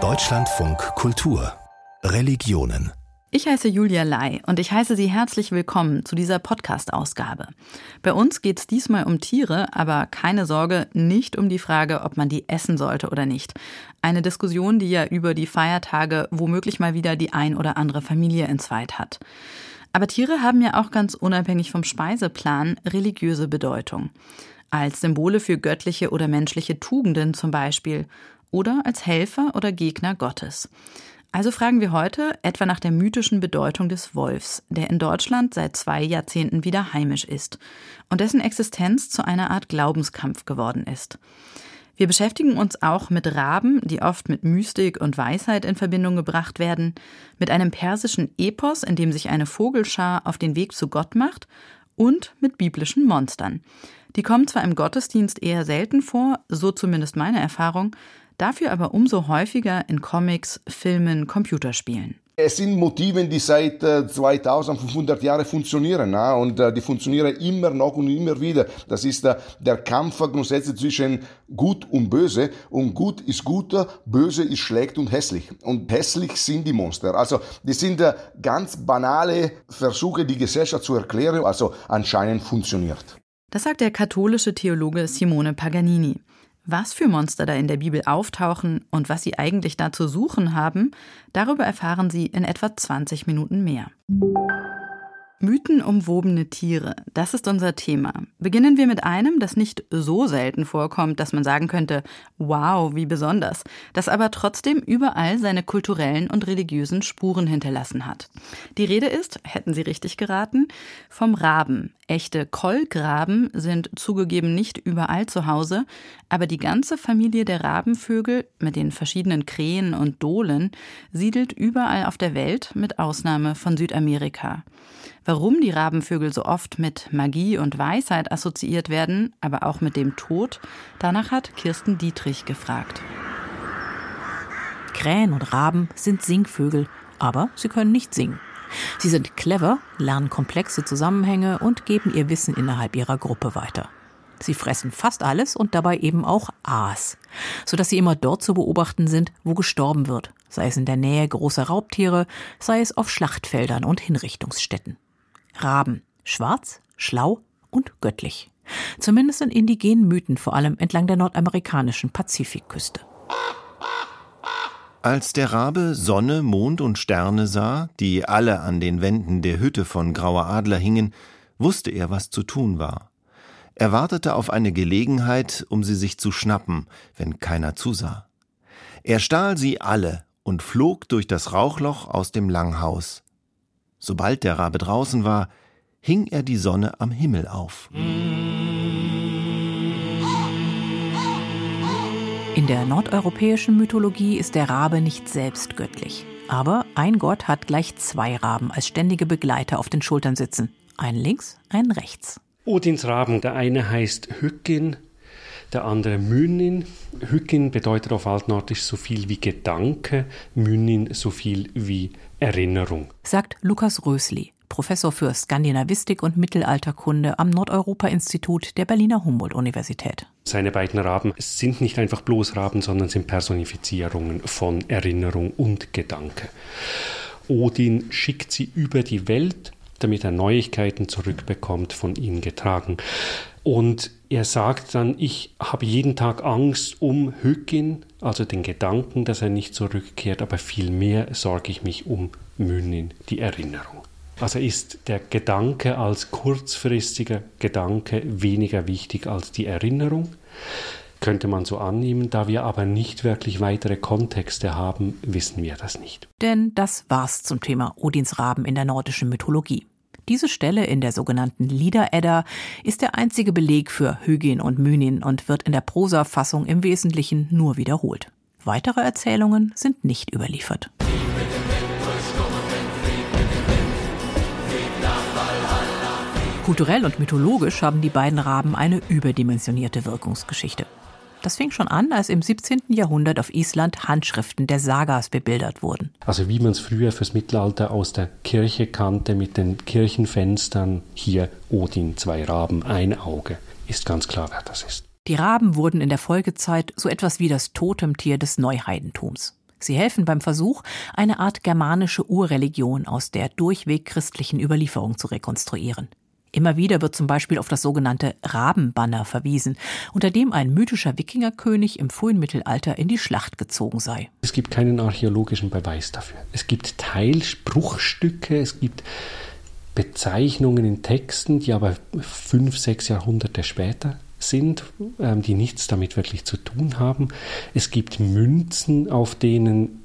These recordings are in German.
Deutschlandfunk Kultur Religionen ich heiße Julia Lai und ich heiße Sie herzlich willkommen zu dieser Podcast-Ausgabe. Bei uns geht es diesmal um Tiere, aber keine Sorge, nicht um die Frage, ob man die essen sollte oder nicht. Eine Diskussion, die ja über die Feiertage womöglich mal wieder die ein oder andere Familie entzweit hat. Aber Tiere haben ja auch ganz unabhängig vom Speiseplan religiöse Bedeutung. Als Symbole für göttliche oder menschliche Tugenden zum Beispiel oder als Helfer oder Gegner Gottes. Also fragen wir heute etwa nach der mythischen Bedeutung des Wolfs, der in Deutschland seit zwei Jahrzehnten wieder heimisch ist und dessen Existenz zu einer Art Glaubenskampf geworden ist. Wir beschäftigen uns auch mit Raben, die oft mit Mystik und Weisheit in Verbindung gebracht werden, mit einem persischen Epos, in dem sich eine Vogelschar auf den Weg zu Gott macht, und mit biblischen Monstern. Die kommen zwar im Gottesdienst eher selten vor, so zumindest meine Erfahrung, dafür aber umso häufiger in Comics, Filmen, Computerspielen. Es sind Motive, die seit 2500 äh, Jahren funktionieren und äh, die funktionieren immer noch und immer wieder. Das ist äh, der Kampf grundsätzlich zwischen Gut und Böse und Gut ist gut, Böse ist schlecht und hässlich. Und hässlich sind die Monster. Also die sind ganz banale Versuche, die Gesellschaft zu erklären. Also anscheinend funktioniert. Das sagt der katholische Theologe Simone Paganini. Was für Monster da in der Bibel auftauchen und was sie eigentlich da zu suchen haben, darüber erfahren Sie in etwa 20 Minuten mehr. Mythenumwobene Tiere, das ist unser Thema. Beginnen wir mit einem, das nicht so selten vorkommt, dass man sagen könnte, wow, wie besonders, das aber trotzdem überall seine kulturellen und religiösen Spuren hinterlassen hat. Die Rede ist, hätten Sie richtig geraten, vom Raben. Echte Kolkraben sind zugegeben nicht überall zu Hause, aber die ganze Familie der Rabenvögel mit den verschiedenen Krähen und Dohlen siedelt überall auf der Welt mit Ausnahme von Südamerika. Warum die Rabenvögel so oft mit Magie und Weisheit assoziiert werden, aber auch mit dem Tod, danach hat Kirsten Dietrich gefragt. Krähen und Raben sind Singvögel, aber sie können nicht singen. Sie sind clever, lernen komplexe Zusammenhänge und geben ihr Wissen innerhalb ihrer Gruppe weiter. Sie fressen fast alles und dabei eben auch Aas, sodass sie immer dort zu beobachten sind, wo gestorben wird, sei es in der Nähe großer Raubtiere, sei es auf Schlachtfeldern und Hinrichtungsstätten. Raben. Schwarz, schlau und göttlich. Zumindest in indigenen Mythen, vor allem entlang der nordamerikanischen Pazifikküste. Als der Rabe Sonne, Mond und Sterne sah, die alle an den Wänden der Hütte von Grauer Adler hingen, wusste er, was zu tun war. Er wartete auf eine Gelegenheit, um sie sich zu schnappen, wenn keiner zusah. Er stahl sie alle und flog durch das Rauchloch aus dem Langhaus. Sobald der Rabe draußen war, hing er die Sonne am Himmel auf. In der nordeuropäischen Mythologie ist der Rabe nicht selbst göttlich. Aber ein Gott hat gleich zwei Raben als ständige Begleiter auf den Schultern sitzen. Einen links, einen rechts. Odins Raben, der eine heißt Hückin, der andere Mynnin. Hückin bedeutet auf Altnordisch so viel wie Gedanke, Mynnin so viel wie Erinnerung. Sagt Lukas Rösli, Professor für Skandinavistik und Mittelalterkunde am Nordeuropa-Institut der Berliner Humboldt-Universität. Seine beiden Raben sind nicht einfach bloß Raben, sondern sind Personifizierungen von Erinnerung und Gedanke. Odin schickt sie über die Welt, damit er Neuigkeiten zurückbekommt, von ihnen getragen. Und er sagt dann, ich habe jeden Tag Angst um Hückin, also den Gedanken, dass er nicht zurückkehrt, aber vielmehr sorge ich mich um Mynnin, die Erinnerung. Also ist der Gedanke als kurzfristiger Gedanke weniger wichtig als die Erinnerung, könnte man so annehmen. Da wir aber nicht wirklich weitere Kontexte haben, wissen wir das nicht. Denn das war's zum Thema Odins Raben in der nordischen Mythologie. Diese Stelle in der sogenannten Lieder-Edda ist der einzige Beleg für Hygien und Mynin und wird in der Prosafassung im Wesentlichen nur wiederholt. Weitere Erzählungen sind nicht überliefert. Kulturell und mythologisch haben die beiden Raben eine überdimensionierte Wirkungsgeschichte. Das fing schon an, als im 17. Jahrhundert auf Island Handschriften der Sagas bebildert wurden. Also wie man es früher fürs Mittelalter aus der Kirche kannte mit den Kirchenfenstern, hier Odin, zwei Raben, ein Auge, ist ganz klar, wer das ist. Die Raben wurden in der Folgezeit so etwas wie das Totemtier des Neuheidentums. Sie helfen beim Versuch, eine Art germanische Urreligion aus der durchweg christlichen Überlieferung zu rekonstruieren. Immer wieder wird zum Beispiel auf das sogenannte Rabenbanner verwiesen, unter dem ein mythischer Wikingerkönig im frühen Mittelalter in die Schlacht gezogen sei. Es gibt keinen archäologischen Beweis dafür. Es gibt Teilspruchstücke, es gibt Bezeichnungen in Texten, die aber fünf, sechs Jahrhunderte später sind, ähm, die nichts damit wirklich zu tun haben. Es gibt Münzen, auf denen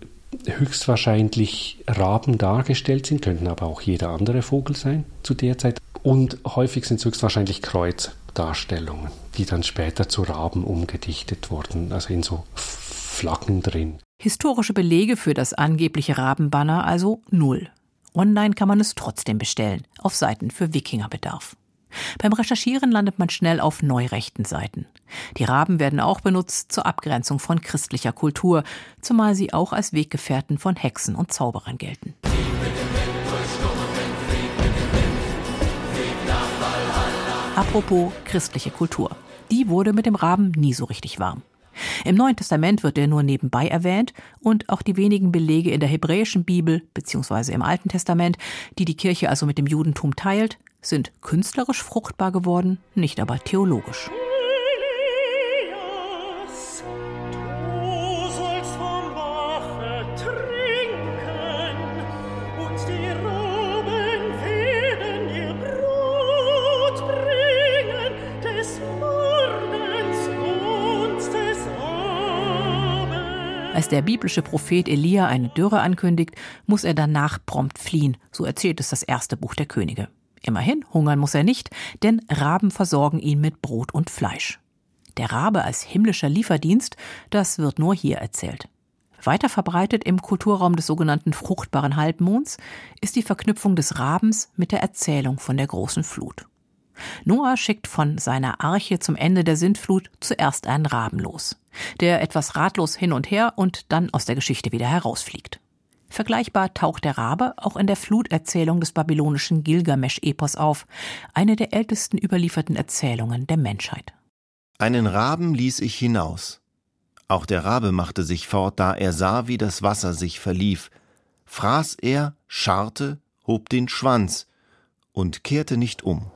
höchstwahrscheinlich Raben dargestellt sind, könnten aber auch jeder andere Vogel sein zu der Zeit. Und häufig sind es höchstwahrscheinlich Kreuzdarstellungen, die dann später zu Raben umgedichtet wurden, also in so Flaggen drin. Historische Belege für das angebliche Rabenbanner also null. Online kann man es trotzdem bestellen, auf Seiten für Wikingerbedarf. Beim Recherchieren landet man schnell auf neurechten Seiten. Die Raben werden auch benutzt zur Abgrenzung von christlicher Kultur, zumal sie auch als Weggefährten von Hexen und Zauberern gelten. Apropos christliche Kultur. Die wurde mit dem Raben nie so richtig warm. Im Neuen Testament wird er nur nebenbei erwähnt und auch die wenigen Belege in der hebräischen Bibel bzw. im Alten Testament, die die Kirche also mit dem Judentum teilt, sind künstlerisch fruchtbar geworden, nicht aber theologisch. Als der biblische Prophet Elia eine Dürre ankündigt, muss er danach prompt fliehen, so erzählt es das erste Buch der Könige. Immerhin, hungern muss er nicht, denn Raben versorgen ihn mit Brot und Fleisch. Der Rabe als himmlischer Lieferdienst, das wird nur hier erzählt. Weiter verbreitet im Kulturraum des sogenannten fruchtbaren Halbmonds ist die Verknüpfung des Rabens mit der Erzählung von der großen Flut. Noah schickt von seiner Arche zum Ende der Sintflut zuerst einen Raben los, der etwas ratlos hin und her und dann aus der Geschichte wieder herausfliegt. Vergleichbar taucht der Rabe auch in der Fluterzählung des babylonischen Gilgamesch-Epos auf, eine der ältesten überlieferten Erzählungen der Menschheit. Einen Raben ließ ich hinaus. Auch der Rabe machte sich fort, da er sah, wie das Wasser sich verlief. Fraß er, scharrte, hob den Schwanz und kehrte nicht um.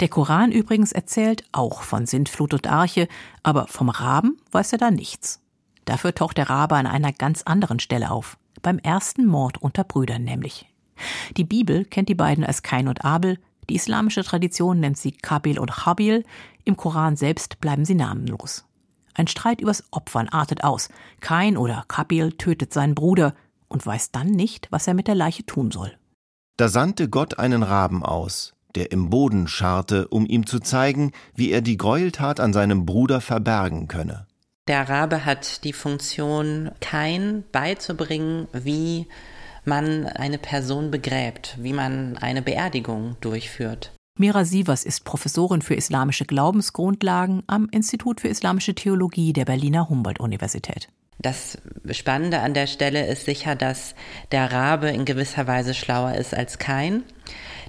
Der Koran übrigens erzählt auch von Sintflut und Arche, aber vom Raben weiß er da nichts. Dafür taucht der Rabe an einer ganz anderen Stelle auf. Beim ersten Mord unter Brüdern nämlich. Die Bibel kennt die beiden als Kain und Abel, die islamische Tradition nennt sie Kabil und Habil, im Koran selbst bleiben sie namenlos. Ein Streit übers Opfern artet aus. Kain oder Kabil tötet seinen Bruder und weiß dann nicht, was er mit der Leiche tun soll. Da sandte Gott einen Raben aus, der im Boden scharrte, um ihm zu zeigen, wie er die Gräueltat an seinem Bruder verbergen könne. Der Rabe hat die Funktion, kein beizubringen, wie man eine Person begräbt, wie man eine Beerdigung durchführt. Mira Sievers ist Professorin für islamische Glaubensgrundlagen am Institut für Islamische Theologie der Berliner Humboldt-Universität. Das Spannende an der Stelle ist sicher, dass der Rabe in gewisser Weise schlauer ist als kein.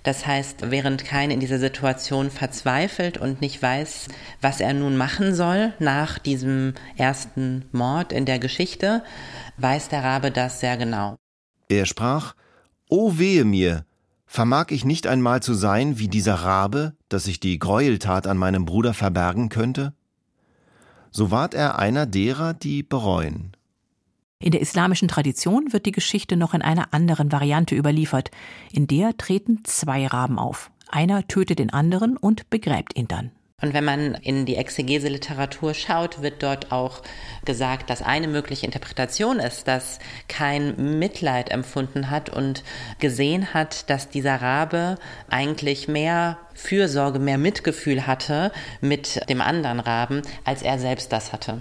Das heißt, während Kain in dieser Situation verzweifelt und nicht weiß, was er nun machen soll nach diesem ersten Mord in der Geschichte, weiß der Rabe das sehr genau. Er sprach, O wehe mir, vermag ich nicht einmal zu sein wie dieser Rabe, dass ich die Gräueltat an meinem Bruder verbergen könnte? So ward er einer derer, die bereuen. In der islamischen Tradition wird die Geschichte noch in einer anderen Variante überliefert. In der treten zwei Raben auf. Einer tötet den anderen und begräbt ihn dann. Und wenn man in die Exegese-Literatur schaut, wird dort auch gesagt, dass eine mögliche Interpretation ist, dass kein Mitleid empfunden hat und gesehen hat, dass dieser Rabe eigentlich mehr Fürsorge, mehr Mitgefühl hatte mit dem anderen Raben, als er selbst das hatte.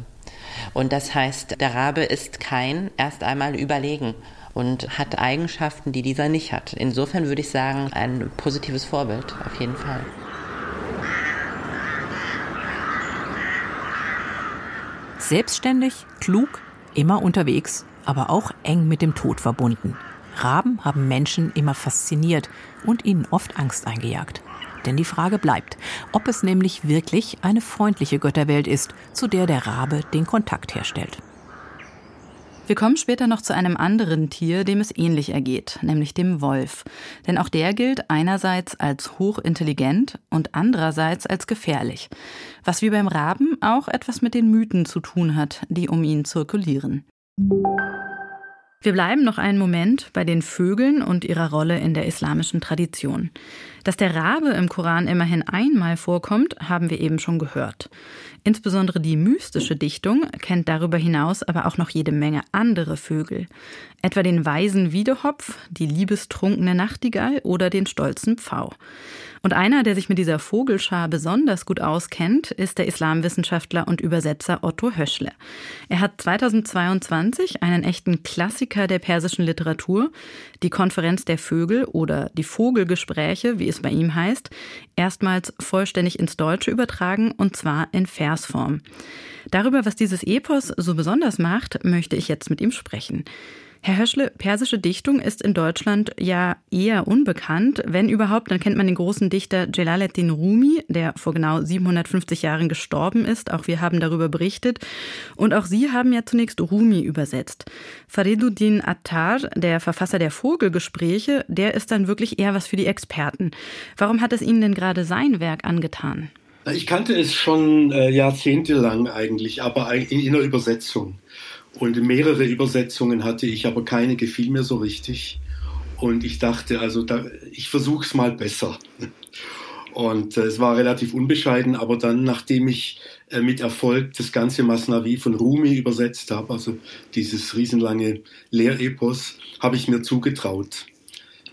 Und das heißt, der Rabe ist kein erst einmal überlegen und hat Eigenschaften, die dieser nicht hat. Insofern würde ich sagen, ein positives Vorbild, auf jeden Fall. Selbstständig, klug, immer unterwegs, aber auch eng mit dem Tod verbunden. Raben haben Menschen immer fasziniert und ihnen oft Angst eingejagt. Denn die Frage bleibt, ob es nämlich wirklich eine freundliche Götterwelt ist, zu der der Rabe den Kontakt herstellt. Wir kommen später noch zu einem anderen Tier, dem es ähnlich ergeht, nämlich dem Wolf. Denn auch der gilt einerseits als hochintelligent und andererseits als gefährlich. Was wie beim Raben auch etwas mit den Mythen zu tun hat, die um ihn zirkulieren. Wir bleiben noch einen Moment bei den Vögeln und ihrer Rolle in der islamischen Tradition. Dass der Rabe im Koran immerhin einmal vorkommt, haben wir eben schon gehört. Insbesondere die mystische Dichtung kennt darüber hinaus aber auch noch jede Menge andere Vögel. Etwa den weisen Wiedehopf, die liebestrunkene Nachtigall oder den stolzen Pfau. Und einer, der sich mit dieser Vogelschar besonders gut auskennt, ist der Islamwissenschaftler und Übersetzer Otto Höschle. Er hat 2022 einen echten Klassiker der persischen Literatur, die Konferenz der Vögel oder die Vogelgespräche, wie es bei ihm heißt, erstmals vollständig ins Deutsche übertragen und zwar in Versform. Darüber, was dieses Epos so besonders macht, möchte ich jetzt mit ihm sprechen. Herr Höschle, persische Dichtung ist in Deutschland ja eher unbekannt. Wenn überhaupt, dann kennt man den großen Dichter Jalaluddin Rumi, der vor genau 750 Jahren gestorben ist. Auch wir haben darüber berichtet. Und auch Sie haben ja zunächst Rumi übersetzt. Fariduddin Attar, der Verfasser der Vogelgespräche, der ist dann wirklich eher was für die Experten. Warum hat es Ihnen denn gerade sein Werk angetan? Ich kannte es schon äh, jahrzehntelang eigentlich, aber in, in der Übersetzung. Und mehrere Übersetzungen hatte ich, aber keine gefiel mir so richtig. Und ich dachte, also da, ich versuche es mal besser. Und äh, es war relativ unbescheiden, aber dann, nachdem ich äh, mit Erfolg das ganze Masnavi von Rumi übersetzt habe, also dieses riesenlange Lehrepos, habe ich mir zugetraut,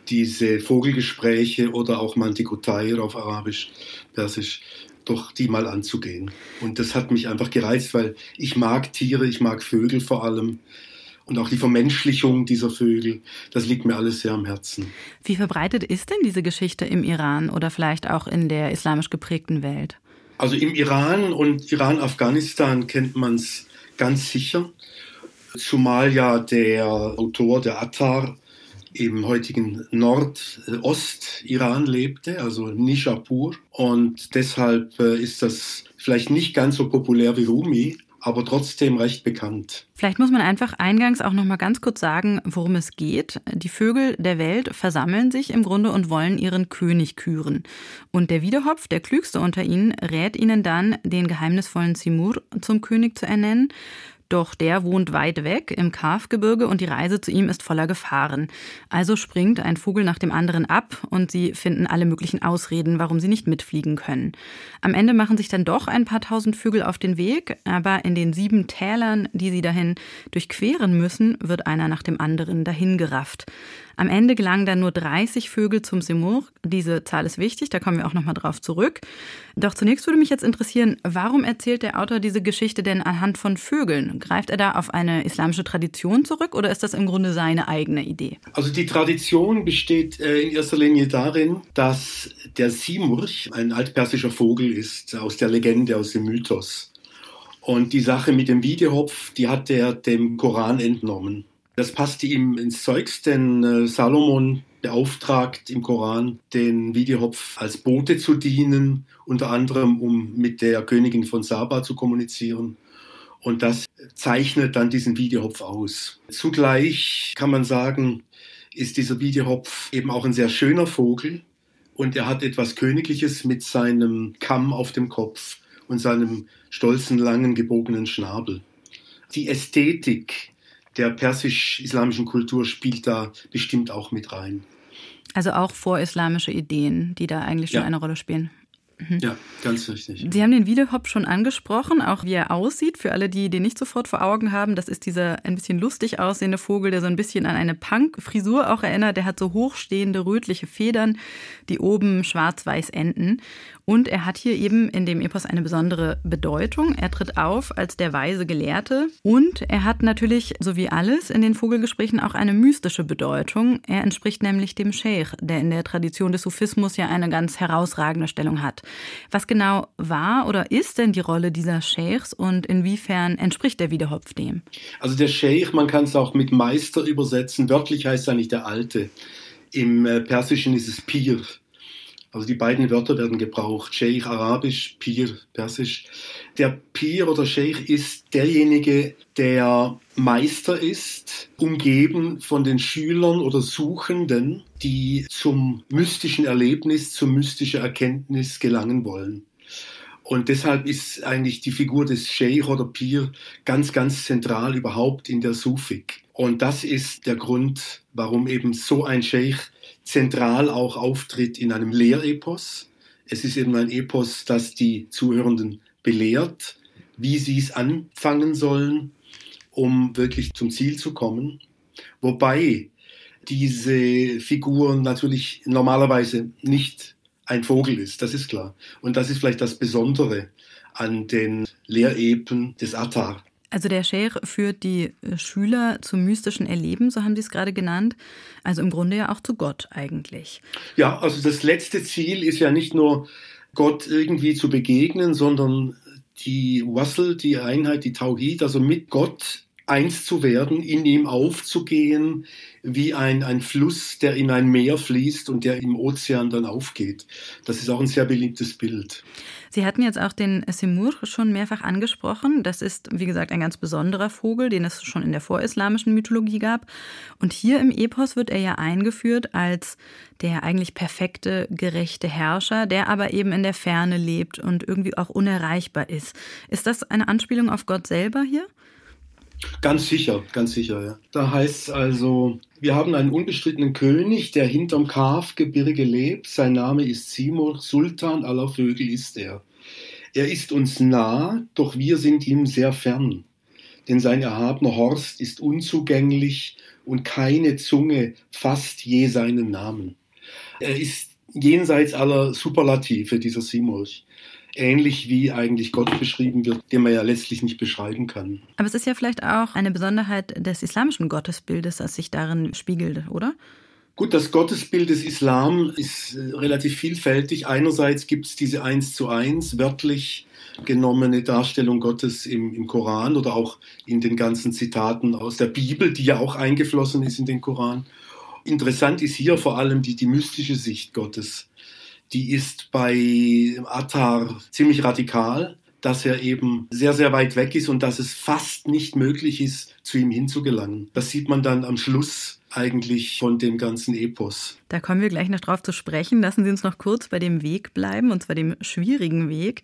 diese Vogelgespräche oder auch Mantikotair auf Arabisch, Persisch, doch die mal anzugehen. Und das hat mich einfach gereizt, weil ich mag Tiere, ich mag Vögel vor allem. Und auch die Vermenschlichung dieser Vögel, das liegt mir alles sehr am Herzen. Wie verbreitet ist denn diese Geschichte im Iran oder vielleicht auch in der islamisch geprägten Welt? Also im Iran und Iran-Afghanistan kennt man es ganz sicher. Zumal ja der Autor, der Attar, im heutigen Nordost-Iran lebte, also Nishapur. Und deshalb äh, ist das vielleicht nicht ganz so populär wie Rumi, aber trotzdem recht bekannt. Vielleicht muss man einfach eingangs auch noch mal ganz kurz sagen, worum es geht. Die Vögel der Welt versammeln sich im Grunde und wollen ihren König küren. Und der Wiedehopf, der klügste unter ihnen, rät ihnen dann, den geheimnisvollen Simur zum König zu ernennen. Doch der wohnt weit weg im Kafgebirge und die Reise zu ihm ist voller Gefahren. Also springt ein Vogel nach dem anderen ab und sie finden alle möglichen Ausreden, warum sie nicht mitfliegen können. Am Ende machen sich dann doch ein paar tausend Vögel auf den Weg, aber in den sieben Tälern, die sie dahin durchqueren müssen, wird einer nach dem anderen dahin gerafft. Am Ende gelangen dann nur 30 Vögel zum Simur. Diese Zahl ist wichtig, da kommen wir auch nochmal drauf zurück. Doch zunächst würde mich jetzt interessieren, warum erzählt der Autor diese Geschichte denn anhand von Vögeln? Greift er da auf eine islamische Tradition zurück oder ist das im Grunde seine eigene Idee? Also die Tradition besteht äh, in erster Linie darin, dass der Simurch ein altpersischer Vogel ist, aus der Legende, aus dem Mythos. Und die Sache mit dem Wiedehopf, die hat er dem Koran entnommen. Das passte ihm ins Zeugs, denn äh, Salomon beauftragt im Koran, den Wiedehopf als Bote zu dienen, unter anderem um mit der Königin von Saba zu kommunizieren. Und das zeichnet dann diesen Wiedehopf aus. Zugleich kann man sagen, ist dieser Wiedehopf eben auch ein sehr schöner Vogel und er hat etwas Königliches mit seinem Kamm auf dem Kopf und seinem stolzen, langen, gebogenen Schnabel. Die Ästhetik der persisch-islamischen Kultur spielt da bestimmt auch mit rein. Also auch vorislamische Ideen, die da eigentlich schon ja. eine Rolle spielen. Mhm. Ja, ganz richtig. Sie haben den Wiedehop schon angesprochen, auch wie er aussieht. Für alle, die den nicht sofort vor Augen haben, das ist dieser ein bisschen lustig aussehende Vogel, der so ein bisschen an eine Punk-Frisur auch erinnert. Der hat so hochstehende rötliche Federn, die oben schwarz-weiß enden. Und er hat hier eben in dem Epos eine besondere Bedeutung. Er tritt auf als der weise Gelehrte und er hat natürlich, so wie alles in den Vogelgesprächen, auch eine mystische Bedeutung. Er entspricht nämlich dem Sheikh, der in der Tradition des Sufismus ja eine ganz herausragende Stellung hat. Was genau war oder ist denn die Rolle dieser Sheikhs und inwiefern entspricht der Wiedehopf dem? Also der Sheikh, man kann es auch mit Meister übersetzen. Wörtlich heißt es eigentlich der Alte. Im äh, Persischen ist es Pir. Also die beiden Wörter werden gebraucht. Sheikh arabisch, Pir persisch. Der Pir oder Sheikh ist derjenige, der Meister ist, umgeben von den Schülern oder Suchenden, die zum mystischen Erlebnis, zur mystischen Erkenntnis gelangen wollen. Und deshalb ist eigentlich die Figur des Sheikh oder Pir ganz, ganz zentral überhaupt in der Sufik. Und das ist der Grund, warum eben so ein Sheikh zentral auch auftritt in einem Lehrepos. Es ist eben ein Epos, das die Zuhörenden belehrt, wie sie es anfangen sollen, um wirklich zum Ziel zu kommen. Wobei diese Figur natürlich normalerweise nicht ein Vogel ist, das ist klar. Und das ist vielleicht das Besondere an den Lehrepen des Attar. Also der Sheikh führt die äh, Schüler zum mystischen Erleben, so haben Sie es gerade genannt. Also im Grunde ja auch zu Gott eigentlich. Ja, also das letzte Ziel ist ja nicht nur Gott irgendwie zu begegnen, sondern die Wassel, die Einheit, die Tauhid, also mit Gott eins zu werden, in ihm aufzugehen, wie ein, ein Fluss, der in ein Meer fließt und der im Ozean dann aufgeht. Das ist auch ein sehr beliebtes Bild. Sie hatten jetzt auch den Simur schon mehrfach angesprochen. Das ist, wie gesagt, ein ganz besonderer Vogel, den es schon in der vorislamischen Mythologie gab. Und hier im Epos wird er ja eingeführt als der eigentlich perfekte, gerechte Herrscher, der aber eben in der Ferne lebt und irgendwie auch unerreichbar ist. Ist das eine Anspielung auf Gott selber hier? Ganz sicher, ganz sicher, ja. Da heißt es also, wir haben einen unbestrittenen König, der hinterm Kafgebirge lebt. Sein Name ist Simur, Sultan aller Vögel ist er. Er ist uns nah, doch wir sind ihm sehr fern. Denn sein erhabener Horst ist unzugänglich und keine Zunge fasst je seinen Namen. Er ist jenseits aller Superlative, dieser Simurch ähnlich wie eigentlich Gott beschrieben wird, den man ja letztlich nicht beschreiben kann. Aber es ist ja vielleicht auch eine Besonderheit des islamischen Gottesbildes, das sich darin spiegelt, oder? Gut, das Gottesbild des Islam ist äh, relativ vielfältig. Einerseits gibt es diese eins zu eins wörtlich genommene Darstellung Gottes im, im Koran oder auch in den ganzen Zitaten aus der Bibel, die ja auch eingeflossen ist in den Koran. Interessant ist hier vor allem die, die mystische Sicht Gottes die ist bei Attar ziemlich radikal, dass er eben sehr, sehr weit weg ist und dass es fast nicht möglich ist, zu ihm hinzugelangen. Das sieht man dann am Schluss eigentlich von dem ganzen Epos. Da kommen wir gleich noch drauf zu sprechen. Lassen Sie uns noch kurz bei dem Weg bleiben, und zwar dem schwierigen Weg.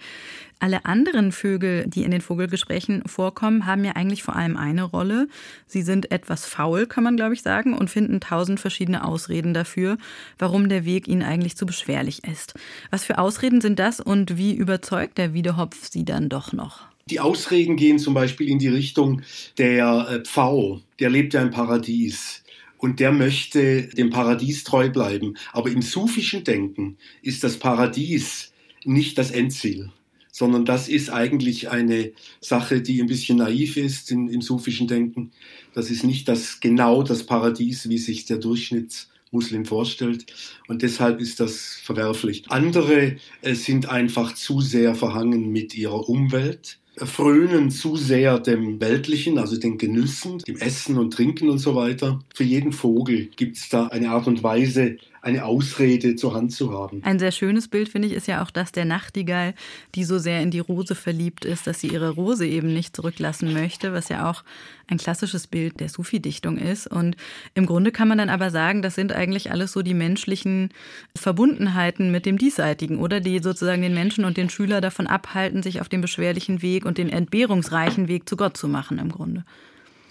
Alle anderen Vögel, die in den Vogelgesprächen vorkommen, haben ja eigentlich vor allem eine Rolle. Sie sind etwas faul, kann man glaube ich sagen, und finden tausend verschiedene Ausreden dafür, warum der Weg ihnen eigentlich zu beschwerlich ist. Was für Ausreden sind das und wie überzeugt der Wiedehopf sie dann doch noch? Die Ausreden gehen zum Beispiel in die Richtung der äh, Pfau, der lebt ja im Paradies und der möchte dem Paradies treu bleiben. Aber im sufischen Denken ist das Paradies nicht das Endziel, sondern das ist eigentlich eine Sache, die ein bisschen naiv ist in, im sufischen Denken. Das ist nicht das genau das Paradies, wie sich der Durchschnittsmuslim vorstellt. Und deshalb ist das verwerflich. Andere äh, sind einfach zu sehr verhangen mit ihrer Umwelt frönen zu sehr dem Weltlichen, also den Genüssen, dem Essen und Trinken und so weiter. Für jeden Vogel gibt es da eine Art und Weise, eine Ausrede zur Hand zu haben. Ein sehr schönes Bild, finde ich, ist ja auch das der Nachtigall, die so sehr in die Rose verliebt ist, dass sie ihre Rose eben nicht zurücklassen möchte, was ja auch ein klassisches Bild der Sufi-Dichtung ist. Und im Grunde kann man dann aber sagen, das sind eigentlich alles so die menschlichen Verbundenheiten mit dem Diesseitigen, oder die sozusagen den Menschen und den Schüler davon abhalten, sich auf den beschwerlichen Weg und den entbehrungsreichen Weg zu Gott zu machen, im Grunde.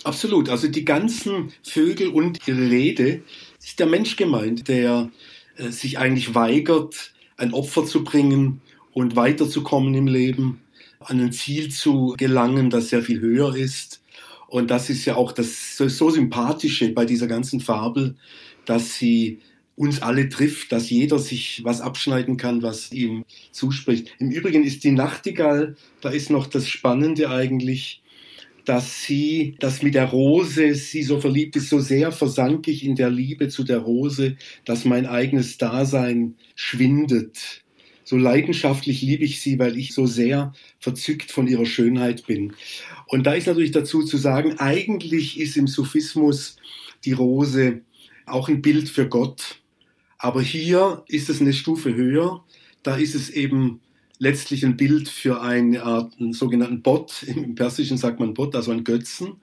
Absolut. Also die ganzen Vögel und ihre Rede ist der Mensch gemeint, der äh, sich eigentlich weigert, ein Opfer zu bringen und weiterzukommen im Leben, an ein Ziel zu gelangen, das sehr viel höher ist. Und das ist ja auch das so, so sympathische bei dieser ganzen Fabel, dass sie uns alle trifft, dass jeder sich was abschneiden kann, was ihm zuspricht. Im Übrigen ist die Nachtigall, da ist noch das Spannende eigentlich, dass sie, dass mit der Rose sie so verliebt ist, so sehr versank ich in der Liebe zu der Rose, dass mein eigenes Dasein schwindet. So leidenschaftlich liebe ich sie, weil ich so sehr verzückt von ihrer Schönheit bin. Und da ist natürlich dazu zu sagen, eigentlich ist im Sufismus die Rose auch ein Bild für Gott. Aber hier ist es eine Stufe höher. Da ist es eben letztlich ein Bild für eine Art, einen sogenannten Bot. Im Persischen sagt man Bot, also ein Götzen,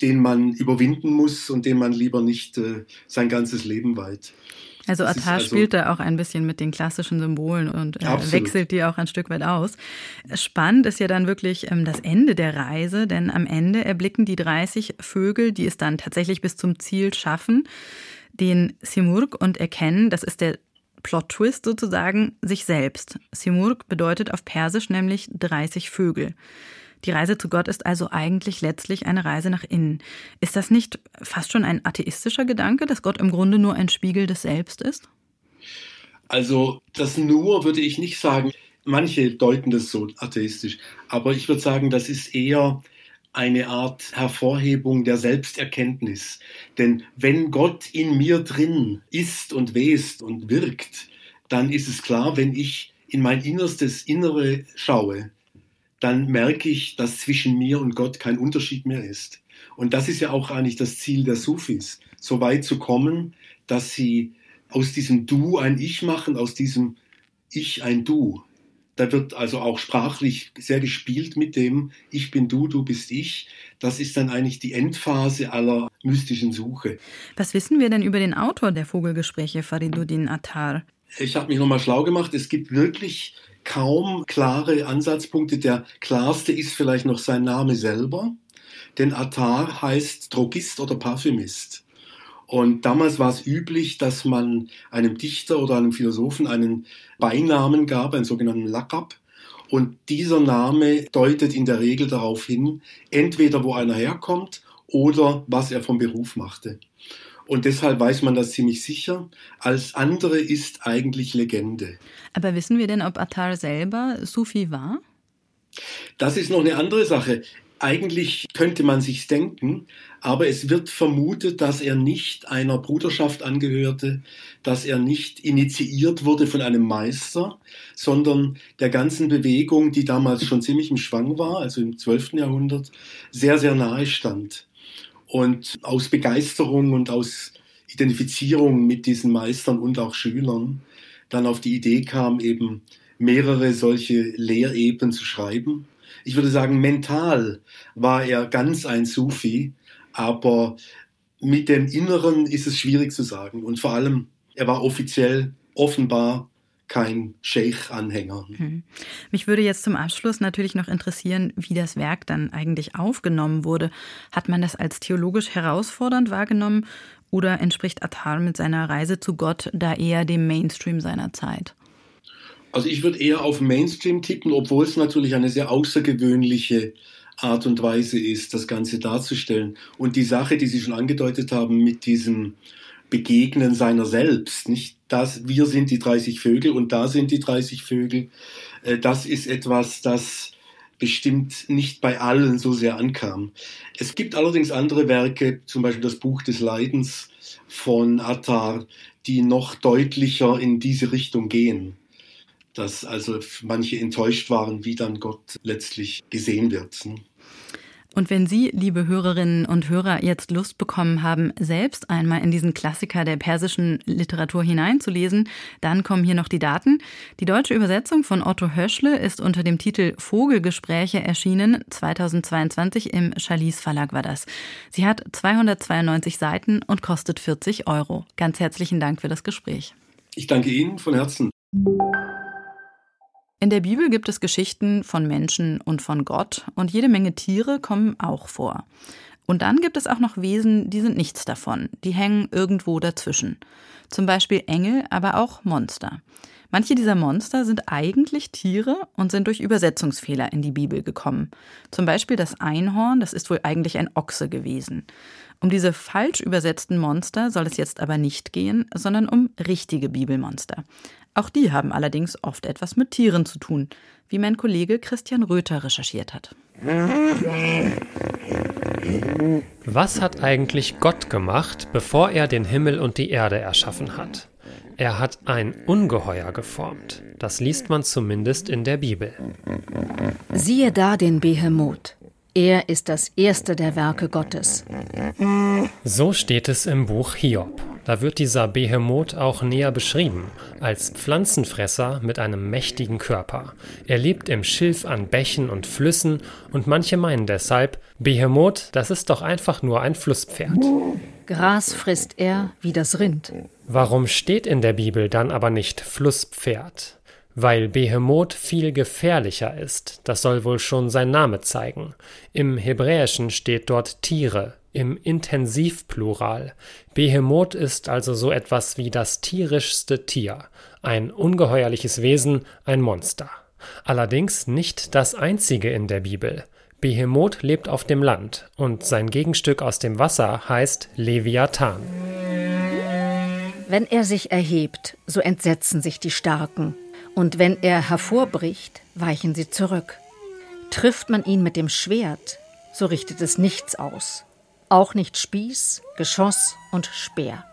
den man überwinden muss und den man lieber nicht äh, sein ganzes Leben weiht. Also Attar also, spielt da auch ein bisschen mit den klassischen Symbolen und äh, wechselt die auch ein Stück weit aus. Spannend ist ja dann wirklich ähm, das Ende der Reise, denn am Ende erblicken die 30 Vögel, die es dann tatsächlich bis zum Ziel schaffen, den Simurg und erkennen, das ist der Plot-Twist sozusagen, sich selbst. Simurg bedeutet auf Persisch nämlich 30 Vögel. Die Reise zu Gott ist also eigentlich letztlich eine Reise nach innen. Ist das nicht fast schon ein atheistischer Gedanke, dass Gott im Grunde nur ein Spiegel des Selbst ist? Also das nur würde ich nicht sagen. Manche deuten das so atheistisch, aber ich würde sagen, das ist eher eine Art Hervorhebung der Selbsterkenntnis. Denn wenn Gott in mir drin ist und west und wirkt, dann ist es klar, wenn ich in mein innerstes Innere schaue, dann merke ich, dass zwischen mir und Gott kein Unterschied mehr ist. Und das ist ja auch eigentlich das Ziel der Sufis, so weit zu kommen, dass sie aus diesem Du ein Ich machen, aus diesem Ich ein Du. Da wird also auch sprachlich sehr gespielt mit dem Ich bin du, du bist ich. Das ist dann eigentlich die Endphase aller mystischen Suche. Was wissen wir denn über den Autor der Vogelgespräche, Fariduddin Attar? Ich habe mich nochmal schlau gemacht. Es gibt wirklich kaum klare Ansatzpunkte. Der klarste ist vielleicht noch sein Name selber, denn Attar heißt Drogist oder Parfümist. Und damals war es üblich, dass man einem Dichter oder einem Philosophen einen Beinamen gab, einen sogenannten Lakab. Und dieser Name deutet in der Regel darauf hin, entweder wo einer herkommt oder was er vom Beruf machte. Und deshalb weiß man das ziemlich sicher. Alles andere ist eigentlich Legende. Aber wissen wir denn, ob Attar selber Sufi war? Das ist noch eine andere Sache. Eigentlich könnte man sich denken, aber es wird vermutet, dass er nicht einer Bruderschaft angehörte, dass er nicht initiiert wurde von einem Meister, sondern der ganzen Bewegung, die damals schon ziemlich im Schwang war, also im 12. Jahrhundert, sehr, sehr nahe stand und aus Begeisterung und aus Identifizierung mit diesen Meistern und auch Schülern dann auf die Idee kam, eben mehrere solche Lehreben zu schreiben. Ich würde sagen, mental war er ganz ein Sufi, aber mit dem Inneren ist es schwierig zu sagen. Und vor allem, er war offiziell offenbar kein Sheikh-Anhänger. Hm. Mich würde jetzt zum Abschluss natürlich noch interessieren, wie das Werk dann eigentlich aufgenommen wurde. Hat man das als theologisch herausfordernd wahrgenommen oder entspricht Attar mit seiner Reise zu Gott da eher dem Mainstream seiner Zeit? Also ich würde eher auf Mainstream tippen, obwohl es natürlich eine sehr außergewöhnliche Art und Weise ist, das Ganze darzustellen. Und die Sache, die Sie schon angedeutet haben mit diesem Begegnen seiner selbst, nicht das, wir sind die 30 Vögel und da sind die 30 Vögel, äh, das ist etwas, das bestimmt nicht bei allen so sehr ankam. Es gibt allerdings andere Werke, zum Beispiel das Buch des Leidens von Attar, die noch deutlicher in diese Richtung gehen. Dass also manche enttäuscht waren, wie dann Gott letztlich gesehen wird. Ne? Und wenn Sie, liebe Hörerinnen und Hörer, jetzt Lust bekommen haben, selbst einmal in diesen Klassiker der persischen Literatur hineinzulesen, dann kommen hier noch die Daten. Die deutsche Übersetzung von Otto Höschle ist unter dem Titel Vogelgespräche erschienen. 2022 im Chalice Verlag war das. Sie hat 292 Seiten und kostet 40 Euro. Ganz herzlichen Dank für das Gespräch. Ich danke Ihnen von Herzen. In der Bibel gibt es Geschichten von Menschen und von Gott und jede Menge Tiere kommen auch vor. Und dann gibt es auch noch Wesen, die sind nichts davon, die hängen irgendwo dazwischen. Zum Beispiel Engel, aber auch Monster. Manche dieser Monster sind eigentlich Tiere und sind durch Übersetzungsfehler in die Bibel gekommen. Zum Beispiel das Einhorn, das ist wohl eigentlich ein Ochse gewesen. Um diese falsch übersetzten Monster soll es jetzt aber nicht gehen, sondern um richtige Bibelmonster. Auch die haben allerdings oft etwas mit Tieren zu tun, wie mein Kollege Christian Röther recherchiert hat. Was hat eigentlich Gott gemacht, bevor er den Himmel und die Erde erschaffen hat? Er hat ein Ungeheuer geformt. Das liest man zumindest in der Bibel. Siehe da den Behemoth. Er ist das erste der Werke Gottes. So steht es im Buch Hiob. Da wird dieser Behemoth auch näher beschrieben, als Pflanzenfresser mit einem mächtigen Körper. Er lebt im Schilf an Bächen und Flüssen und manche meinen deshalb, Behemoth, das ist doch einfach nur ein Flusspferd. Gras frisst er wie das Rind. Warum steht in der Bibel dann aber nicht Flusspferd? Weil Behemoth viel gefährlicher ist, das soll wohl schon sein Name zeigen. Im Hebräischen steht dort Tiere, im Intensivplural. Behemoth ist also so etwas wie das tierischste Tier, ein ungeheuerliches Wesen, ein Monster. Allerdings nicht das einzige in der Bibel. Behemoth lebt auf dem Land und sein Gegenstück aus dem Wasser heißt Leviathan. Wenn er sich erhebt, so entsetzen sich die Starken, und wenn er hervorbricht, weichen sie zurück. Trifft man ihn mit dem Schwert, so richtet es nichts aus auch nicht Spieß, Geschoss und Speer.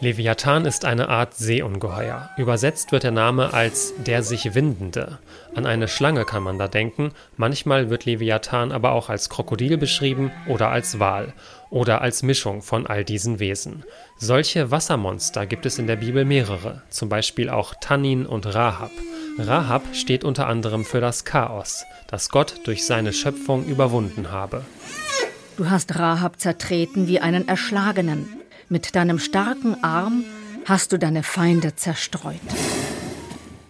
Leviathan ist eine Art Seeungeheuer. Übersetzt wird der Name als der sich Windende. An eine Schlange kann man da denken. Manchmal wird Leviathan aber auch als Krokodil beschrieben oder als Wal oder als Mischung von all diesen Wesen. Solche Wassermonster gibt es in der Bibel mehrere, zum Beispiel auch Tannin und Rahab. Rahab steht unter anderem für das Chaos, das Gott durch seine Schöpfung überwunden habe. Du hast Rahab zertreten wie einen Erschlagenen. Mit deinem starken Arm hast du deine Feinde zerstreut.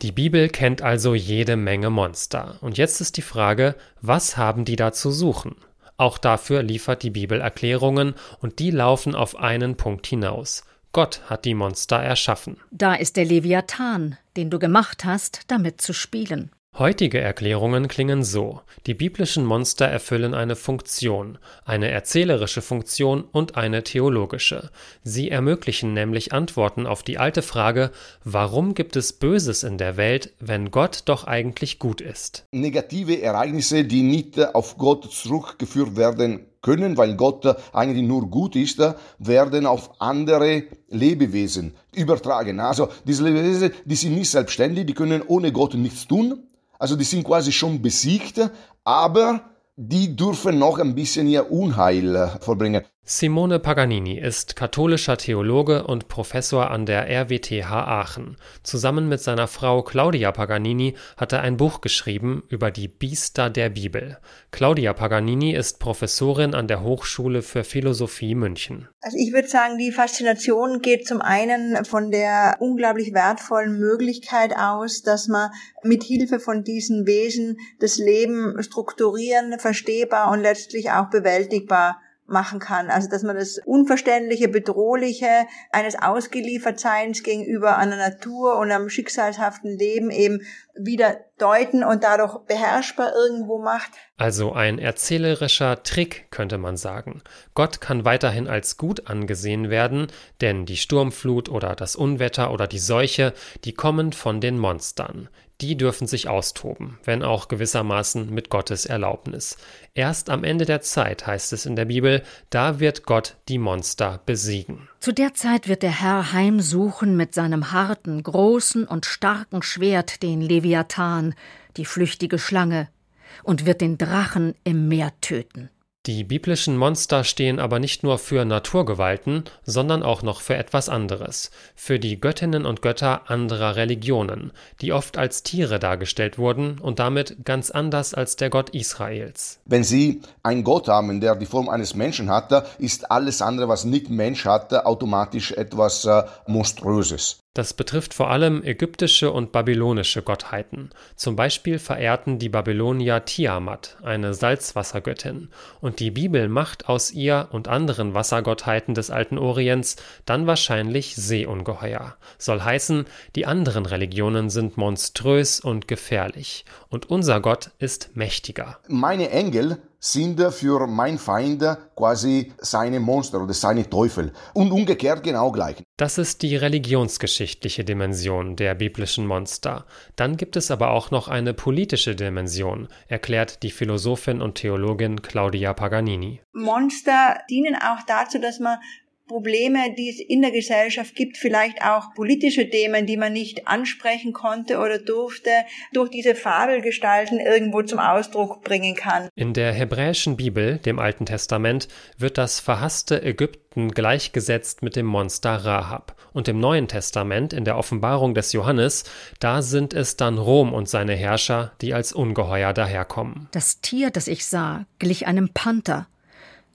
Die Bibel kennt also jede Menge Monster. Und jetzt ist die Frage, was haben die da zu suchen? Auch dafür liefert die Bibel Erklärungen und die laufen auf einen Punkt hinaus. Gott hat die Monster erschaffen. Da ist der Leviathan, den du gemacht hast, damit zu spielen. Heutige Erklärungen klingen so: Die biblischen Monster erfüllen eine Funktion, eine erzählerische Funktion und eine theologische. Sie ermöglichen nämlich Antworten auf die alte Frage: Warum gibt es Böses in der Welt, wenn Gott doch eigentlich gut ist? Negative Ereignisse, die nicht auf Gott zurückgeführt werden können, weil Gott eigentlich nur gut ist, werden auf andere Lebewesen übertragen. Also diese Lebewesen, die sind nicht selbstständig, die können ohne Gott nichts tun also die sind quasi schon besiegt, aber die dürfen noch ein bisschen ihr Unheil äh, vollbringen. Simone Paganini ist katholischer Theologe und Professor an der RWTH Aachen. Zusammen mit seiner Frau Claudia Paganini hat er ein Buch geschrieben über die Biester der Bibel. Claudia Paganini ist Professorin an der Hochschule für Philosophie München. Also ich würde sagen, die Faszination geht zum einen von der unglaublich wertvollen Möglichkeit aus, dass man mit Hilfe von diesen Wesen das Leben strukturieren, verstehbar und letztlich auch bewältigbar machen kann. Also dass man das Unverständliche, Bedrohliche eines Ausgeliefertseins gegenüber einer Natur und einem schicksalshaften Leben eben wieder deuten und dadurch beherrschbar irgendwo macht. Also ein erzählerischer Trick, könnte man sagen. Gott kann weiterhin als gut angesehen werden, denn die Sturmflut oder das Unwetter oder die Seuche, die kommen von den Monstern die dürfen sich austoben, wenn auch gewissermaßen mit Gottes Erlaubnis. Erst am Ende der Zeit heißt es in der Bibel, da wird Gott die Monster besiegen. Zu der Zeit wird der Herr heimsuchen mit seinem harten, großen und starken Schwert den Leviathan, die flüchtige Schlange, und wird den Drachen im Meer töten. Die biblischen Monster stehen aber nicht nur für Naturgewalten, sondern auch noch für etwas anderes, für die Göttinnen und Götter anderer Religionen, die oft als Tiere dargestellt wurden und damit ganz anders als der Gott Israels. Wenn Sie einen Gott haben, der die Form eines Menschen hatte, ist alles andere, was nicht Mensch hatte, automatisch etwas äh, Monströses. Das betrifft vor allem ägyptische und babylonische Gottheiten. Zum Beispiel verehrten die Babylonier Tiamat, eine Salzwassergöttin, und die Bibel macht aus ihr und anderen Wassergottheiten des alten Orients dann wahrscheinlich Seeungeheuer. Soll heißen, die anderen Religionen sind monströs und gefährlich, und unser Gott ist mächtiger. Meine Engel sind für mein Feind quasi seine Monster oder seine Teufel. Und umgekehrt genau gleich. Das ist die religionsgeschichtliche Dimension der biblischen Monster. Dann gibt es aber auch noch eine politische Dimension, erklärt die Philosophin und Theologin Claudia Paganini. Monster dienen auch dazu, dass man Probleme, die es in der Gesellschaft gibt, vielleicht auch politische Themen, die man nicht ansprechen konnte oder durfte, durch diese Fabelgestalten irgendwo zum Ausdruck bringen kann. In der hebräischen Bibel, dem Alten Testament, wird das verhasste Ägypten gleichgesetzt mit dem Monster Rahab. Und im Neuen Testament, in der Offenbarung des Johannes, da sind es dann Rom und seine Herrscher, die als Ungeheuer daherkommen. Das Tier, das ich sah, glich einem Panther,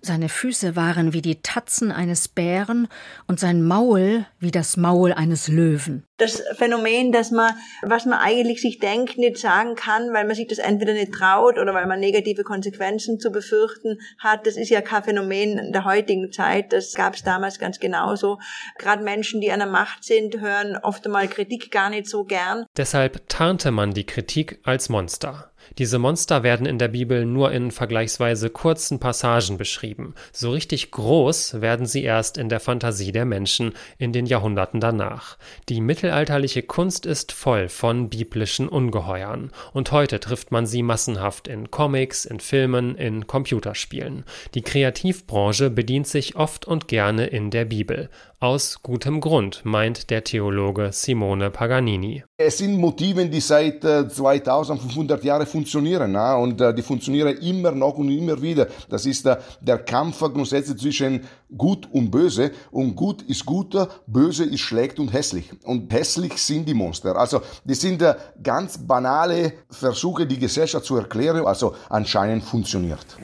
seine Füße waren wie die Tatzen eines Bären und sein Maul wie das Maul eines Löwen. Das Phänomen, dass man, was man eigentlich sich denkt, nicht sagen kann, weil man sich das entweder nicht traut oder weil man negative Konsequenzen zu befürchten hat, das ist ja kein Phänomen der heutigen Zeit. Das gab es damals ganz genauso. Gerade Menschen, die an der Macht sind, hören oft einmal Kritik gar nicht so gern. Deshalb tarnte man die Kritik als Monster. Diese Monster werden in der Bibel nur in vergleichsweise kurzen Passagen beschrieben. So richtig groß werden sie erst in der Fantasie der Menschen in den Jahrhunderten danach. Die mittelalterliche Kunst ist voll von biblischen Ungeheuern und heute trifft man sie massenhaft in Comics, in Filmen, in Computerspielen. Die Kreativbranche bedient sich oft und gerne in der Bibel. Aus gutem Grund, meint der Theologe Simone Paganini. Es sind Motive, die seit 2500 äh, Jahren funktionieren und äh, die funktionieren immer noch und immer wieder. Das ist äh, der Kampf grundsätzlich zwischen Gut und Böse und Gut ist guter, Böse ist schlecht und hässlich. Und hässlich sind die Monster. Also die sind ganz banale Versuche, die Gesellschaft zu erklären, also anscheinend funktioniert.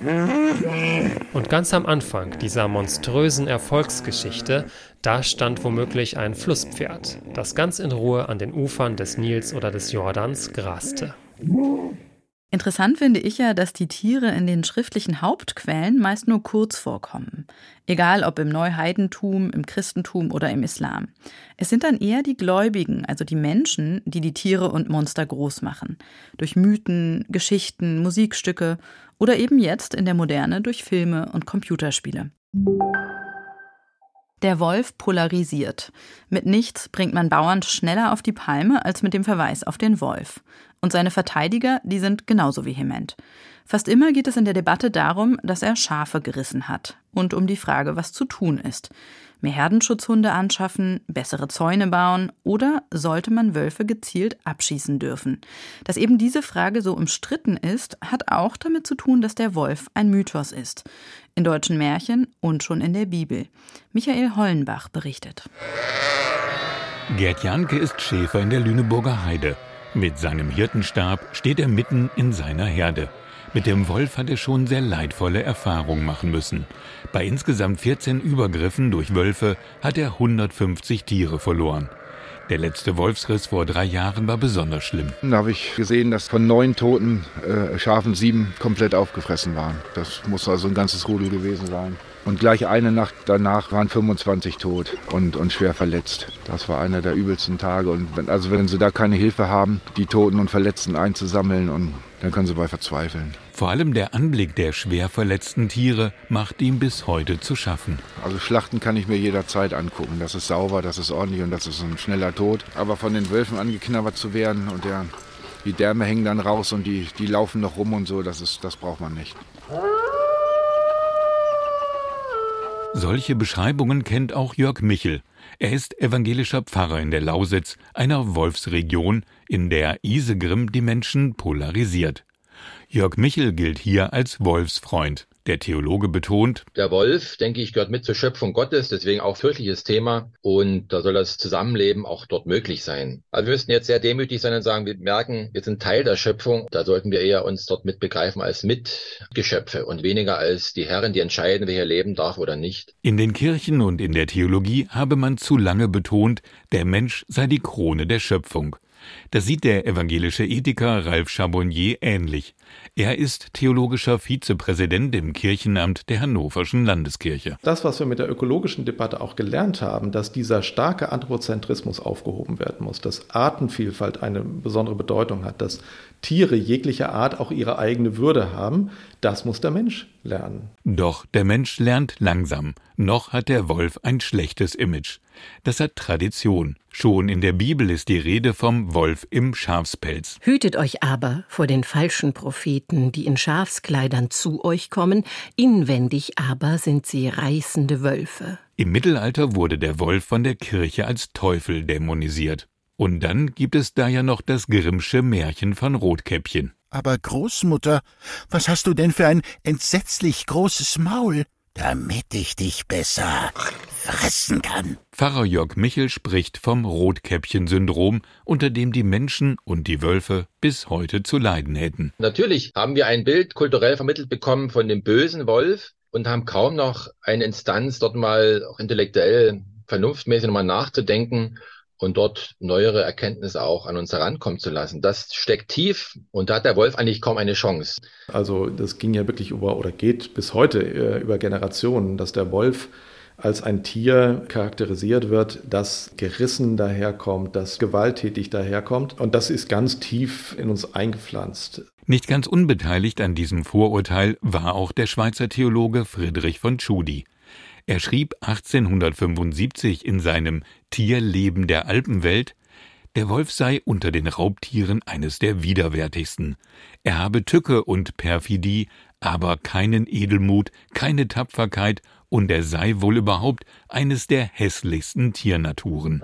Und ganz am Anfang dieser monströsen Erfolgsgeschichte da stand womöglich ein Flusspferd, das ganz in Ruhe an den Ufern des Nils oder des Jordans graste. Interessant finde ich ja, dass die Tiere in den schriftlichen Hauptquellen meist nur kurz vorkommen. Egal ob im Neuheidentum, im Christentum oder im Islam. Es sind dann eher die Gläubigen, also die Menschen, die die Tiere und Monster groß machen. Durch Mythen, Geschichten, Musikstücke oder eben jetzt in der Moderne durch Filme und Computerspiele. Der Wolf polarisiert. Mit nichts bringt man Bauern schneller auf die Palme als mit dem Verweis auf den Wolf. Und seine Verteidiger, die sind genauso vehement. Fast immer geht es in der Debatte darum, dass er Schafe gerissen hat und um die Frage, was zu tun ist mehr Herdenschutzhunde anschaffen, bessere Zäune bauen oder sollte man Wölfe gezielt abschießen dürfen? Dass eben diese Frage so umstritten ist, hat auch damit zu tun, dass der Wolf ein Mythos ist. In deutschen Märchen und schon in der Bibel. Michael Hollenbach berichtet. Gerd Janke ist Schäfer in der Lüneburger Heide. Mit seinem Hirtenstab steht er mitten in seiner Herde. Mit dem Wolf hat er schon sehr leidvolle Erfahrungen machen müssen. Bei insgesamt 14 Übergriffen durch Wölfe hat er 150 Tiere verloren. Der letzte Wolfsriss vor drei Jahren war besonders schlimm. Da habe ich gesehen, dass von neun toten äh, Schafen sieben komplett aufgefressen waren. Das muss also ein ganzes Rudel gewesen sein. Und gleich eine Nacht danach waren 25 tot und, und schwer verletzt. Das war einer der übelsten Tage. Und wenn, also wenn sie da keine Hilfe haben, die Toten und Verletzten einzusammeln, und dann können sie bei verzweifeln. Vor allem der Anblick der schwer verletzten Tiere macht ihm bis heute zu schaffen. Also Schlachten kann ich mir jederzeit angucken. Das ist sauber, das ist ordentlich und das ist ein schneller Tod. Aber von den Wölfen angeknabbert zu werden und der, die Därme hängen dann raus und die, die laufen noch rum und so, das, ist, das braucht man nicht. Solche Beschreibungen kennt auch Jörg Michel. Er ist evangelischer Pfarrer in der Lausitz, einer Wolfsregion, in der Isegrim die Menschen polarisiert. Jörg Michel gilt hier als Wolfsfreund. Der Theologe betont, der Wolf, denke ich, gehört mit zur Schöpfung Gottes, deswegen auch kirchliches Thema. Und da soll das Zusammenleben auch dort möglich sein. Also wir müssten jetzt sehr demütig sein und sagen, wir merken, wir sind Teil der Schöpfung. Da sollten wir eher uns dort mit begreifen als Mitgeschöpfe und weniger als die Herren, die entscheiden, wer hier leben darf oder nicht. In den Kirchen und in der Theologie habe man zu lange betont, der Mensch sei die Krone der Schöpfung. Das sieht der evangelische Ethiker Ralf Charbonnier ähnlich. Er ist theologischer Vizepräsident im Kirchenamt der Hannoverschen Landeskirche. Das, was wir mit der ökologischen Debatte auch gelernt haben, dass dieser starke Anthropozentrismus aufgehoben werden muss, dass Artenvielfalt eine besondere Bedeutung hat, dass Tiere jeglicher Art auch ihre eigene Würde haben, das muss der Mensch lernen. Doch der Mensch lernt langsam. Noch hat der Wolf ein schlechtes Image. Das hat Tradition. Schon in der Bibel ist die Rede vom Wolf im Schafspelz. Hütet euch aber vor den falschen Propheten, die in Schafskleidern zu euch kommen, inwendig aber sind sie reißende Wölfe. Im Mittelalter wurde der Wolf von der Kirche als Teufel dämonisiert. Und dann gibt es da ja noch das Grimmsche Märchen von Rotkäppchen. Aber Großmutter, was hast du denn für ein entsetzlich großes Maul? Damit ich dich besser fressen kann. Pfarrer Jörg Michel spricht vom Rotkäppchen-Syndrom, unter dem die Menschen und die Wölfe bis heute zu leiden hätten. Natürlich haben wir ein Bild kulturell vermittelt bekommen von dem bösen Wolf und haben kaum noch eine Instanz, dort mal auch intellektuell, vernunftmäßig nochmal nachzudenken und dort neuere Erkenntnisse auch an uns herankommen zu lassen. Das steckt tief und da hat der Wolf eigentlich kaum eine Chance. Also das ging ja wirklich über oder geht bis heute äh, über Generationen, dass der Wolf als ein Tier charakterisiert wird, das gerissen daherkommt, das gewalttätig daherkommt. Und das ist ganz tief in uns eingepflanzt. Nicht ganz unbeteiligt an diesem Vorurteil war auch der Schweizer Theologe Friedrich von Tschudi. Er schrieb 1875 in seinem Tierleben der Alpenwelt, der Wolf sei unter den Raubtieren eines der widerwärtigsten. Er habe Tücke und Perfidie, aber keinen Edelmut, keine Tapferkeit und er sei wohl überhaupt eines der hässlichsten Tiernaturen.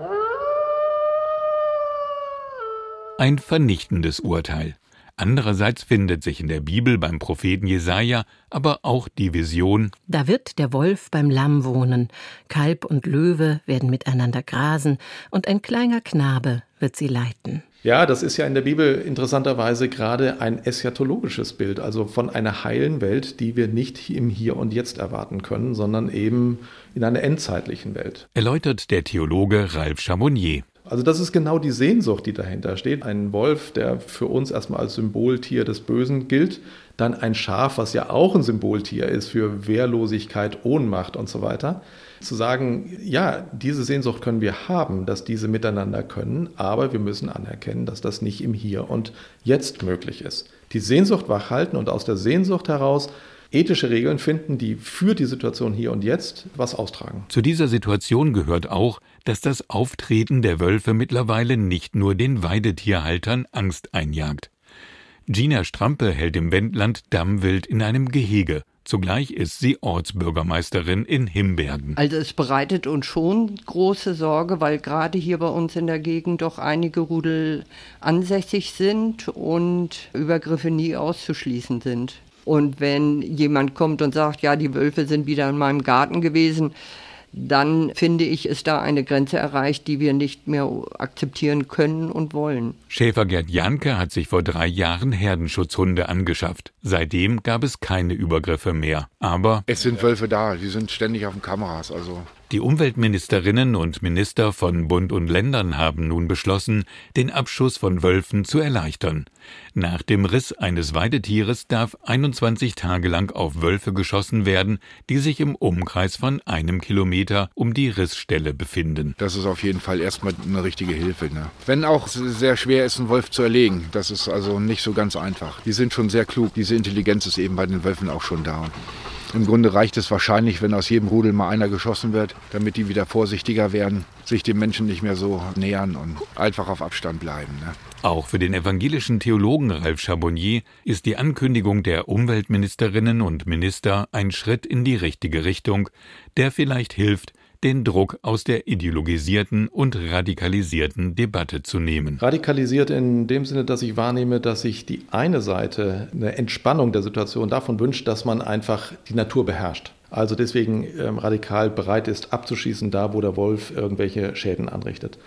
Ein vernichtendes Urteil. Andererseits findet sich in der Bibel beim Propheten Jesaja aber auch die Vision: Da wird der Wolf beim Lamm wohnen, Kalb und Löwe werden miteinander grasen, und ein kleiner Knabe wird sie leiten. Ja, das ist ja in der Bibel interessanterweise gerade ein eschatologisches Bild, also von einer heilen Welt, die wir nicht im Hier und Jetzt erwarten können, sondern eben in einer endzeitlichen Welt. Erläutert der Theologe Ralf Chamonnier. Also das ist genau die Sehnsucht, die dahinter steht. Ein Wolf, der für uns erstmal als Symboltier des Bösen gilt, dann ein Schaf, was ja auch ein Symboltier ist für Wehrlosigkeit, Ohnmacht und so weiter. Zu sagen, ja, diese Sehnsucht können wir haben, dass diese miteinander können, aber wir müssen anerkennen, dass das nicht im Hier und Jetzt möglich ist. Die Sehnsucht wachhalten und aus der Sehnsucht heraus ethische Regeln finden, die für die Situation hier und jetzt was austragen. Zu dieser Situation gehört auch, dass das Auftreten der Wölfe mittlerweile nicht nur den Weidetierhaltern Angst einjagt. Gina Strampe hält im Wendland Dammwild in einem Gehege. Zugleich ist sie Ortsbürgermeisterin in Himbergen. Also es bereitet uns schon große Sorge, weil gerade hier bei uns in der Gegend doch einige Rudel ansässig sind und Übergriffe nie auszuschließen sind. Und wenn jemand kommt und sagt, ja, die Wölfe sind wieder in meinem Garten gewesen, dann finde ich, ist da eine Grenze erreicht, die wir nicht mehr akzeptieren können und wollen. Schäfer Gerd Janke hat sich vor drei Jahren Herdenschutzhunde angeschafft. Seitdem gab es keine Übergriffe mehr. Aber es sind Wölfe da, die sind ständig auf den Kameras, also die Umweltministerinnen und Minister von Bund und Ländern haben nun beschlossen, den Abschuss von Wölfen zu erleichtern. Nach dem Riss eines Weidetieres darf 21 Tage lang auf Wölfe geschossen werden, die sich im Umkreis von einem Kilometer um die Rissstelle befinden. Das ist auf jeden Fall erstmal eine richtige Hilfe. Ne? Wenn auch sehr schwer ist, einen Wolf zu erlegen, das ist also nicht so ganz einfach. Die sind schon sehr klug. Diese Intelligenz ist eben bei den Wölfen auch schon da. Im Grunde reicht es wahrscheinlich, wenn aus jedem Rudel mal einer geschossen wird, damit die wieder vorsichtiger werden, sich dem Menschen nicht mehr so nähern und einfach auf Abstand bleiben. Ne? Auch für den evangelischen Theologen Ralf Charbonnier ist die Ankündigung der Umweltministerinnen und Minister ein Schritt in die richtige Richtung, der vielleicht hilft, den Druck aus der ideologisierten und radikalisierten Debatte zu nehmen. Radikalisiert in dem Sinne, dass ich wahrnehme, dass sich die eine Seite eine Entspannung der Situation davon wünscht, dass man einfach die Natur beherrscht. Also deswegen ähm, radikal bereit ist, abzuschießen, da wo der Wolf irgendwelche Schäden anrichtet.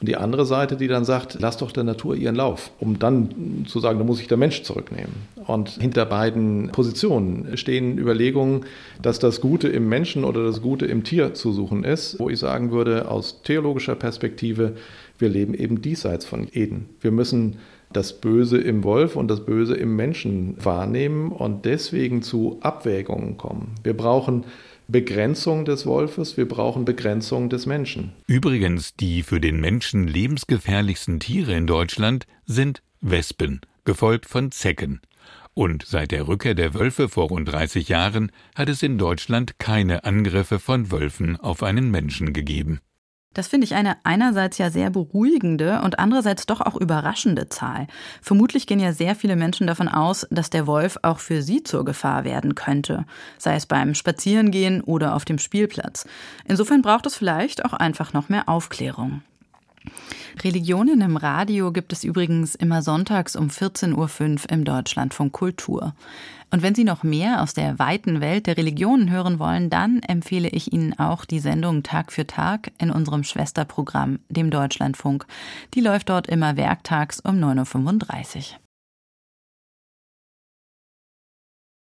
Und die andere Seite, die dann sagt, lass doch der Natur ihren Lauf, um dann zu sagen, da muss sich der Mensch zurücknehmen. Und hinter beiden Positionen stehen Überlegungen, dass das Gute im Menschen oder das Gute im Tier zu suchen ist, wo ich sagen würde, aus theologischer Perspektive, wir leben eben diesseits von Eden. Wir müssen das Böse im Wolf und das Böse im Menschen wahrnehmen und deswegen zu Abwägungen kommen. Wir brauchen Begrenzung des Wolfes, wir brauchen Begrenzung des Menschen. Übrigens, die für den Menschen lebensgefährlichsten Tiere in Deutschland sind Wespen, gefolgt von Zecken. Und seit der Rückkehr der Wölfe vor rund 30 Jahren hat es in Deutschland keine Angriffe von Wölfen auf einen Menschen gegeben. Das finde ich eine einerseits ja sehr beruhigende und andererseits doch auch überraschende Zahl. Vermutlich gehen ja sehr viele Menschen davon aus, dass der Wolf auch für sie zur Gefahr werden könnte, sei es beim Spazierengehen oder auf dem Spielplatz. Insofern braucht es vielleicht auch einfach noch mehr Aufklärung. Religionen im Radio gibt es übrigens immer sonntags um 14.05 Uhr im Deutschlandfunk Kultur. Und wenn Sie noch mehr aus der weiten Welt der Religionen hören wollen, dann empfehle ich Ihnen auch die Sendung Tag für Tag in unserem Schwesterprogramm, dem Deutschlandfunk. Die läuft dort immer werktags um 9.35 Uhr.